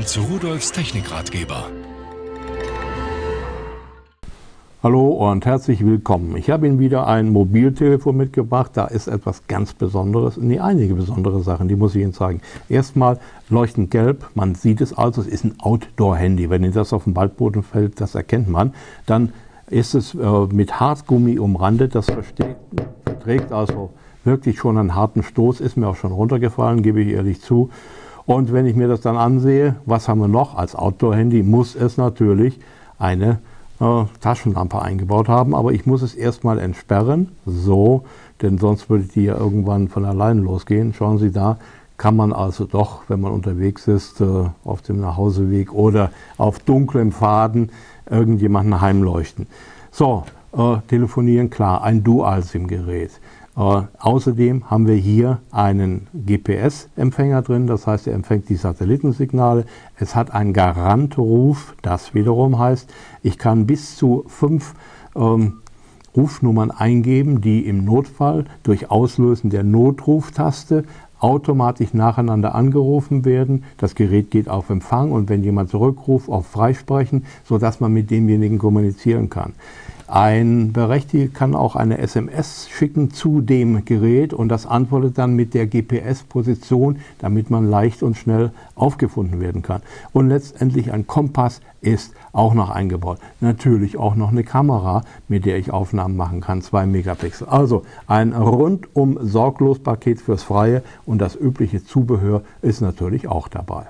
Willkommen zu Rudolfs Technikratgeber. Hallo und herzlich willkommen. Ich habe Ihnen wieder ein Mobiltelefon mitgebracht. Da ist etwas ganz Besonderes, nee, einige besondere Sachen, die muss ich Ihnen zeigen. Erstmal leuchtend gelb, man sieht es also, es ist ein Outdoor-Handy. Wenn Ihnen das auf dem Waldboden fällt, das erkennt man. Dann ist es äh, mit Hartgummi umrandet, das verträgt also wirklich schon einen harten Stoß, ist mir auch schon runtergefallen, gebe ich ehrlich zu. Und wenn ich mir das dann ansehe, was haben wir noch als Outdoor-Handy, muss es natürlich eine äh, Taschenlampe eingebaut haben, aber ich muss es erstmal entsperren, so, denn sonst würde die ja irgendwann von allein losgehen. Schauen Sie da, kann man also doch, wenn man unterwegs ist, äh, auf dem Nachhauseweg oder auf dunklem Faden irgendjemanden heimleuchten. So, äh, telefonieren, klar, ein Dual-SIM-Gerät. Äh, außerdem haben wir hier einen GPS-Empfänger drin, das heißt, er empfängt die Satellitensignale. Es hat einen Garantruf, das wiederum heißt, ich kann bis zu fünf ähm, Rufnummern eingeben, die im Notfall durch Auslösen der Notruftaste automatisch nacheinander angerufen werden. Das Gerät geht auf Empfang und wenn jemand zurückruft, auf Freisprechen, sodass man mit demjenigen kommunizieren kann. Ein Berechtigter kann auch eine SMS schicken zu dem Gerät und das antwortet dann mit der GPS-Position, damit man leicht und schnell aufgefunden werden kann. Und letztendlich ein Kompass ist auch noch eingebaut. Natürlich auch noch eine Kamera, mit der ich Aufnahmen machen kann, 2 Megapixel. Also ein rundum sorglos Paket fürs Freie und das übliche Zubehör ist natürlich auch dabei.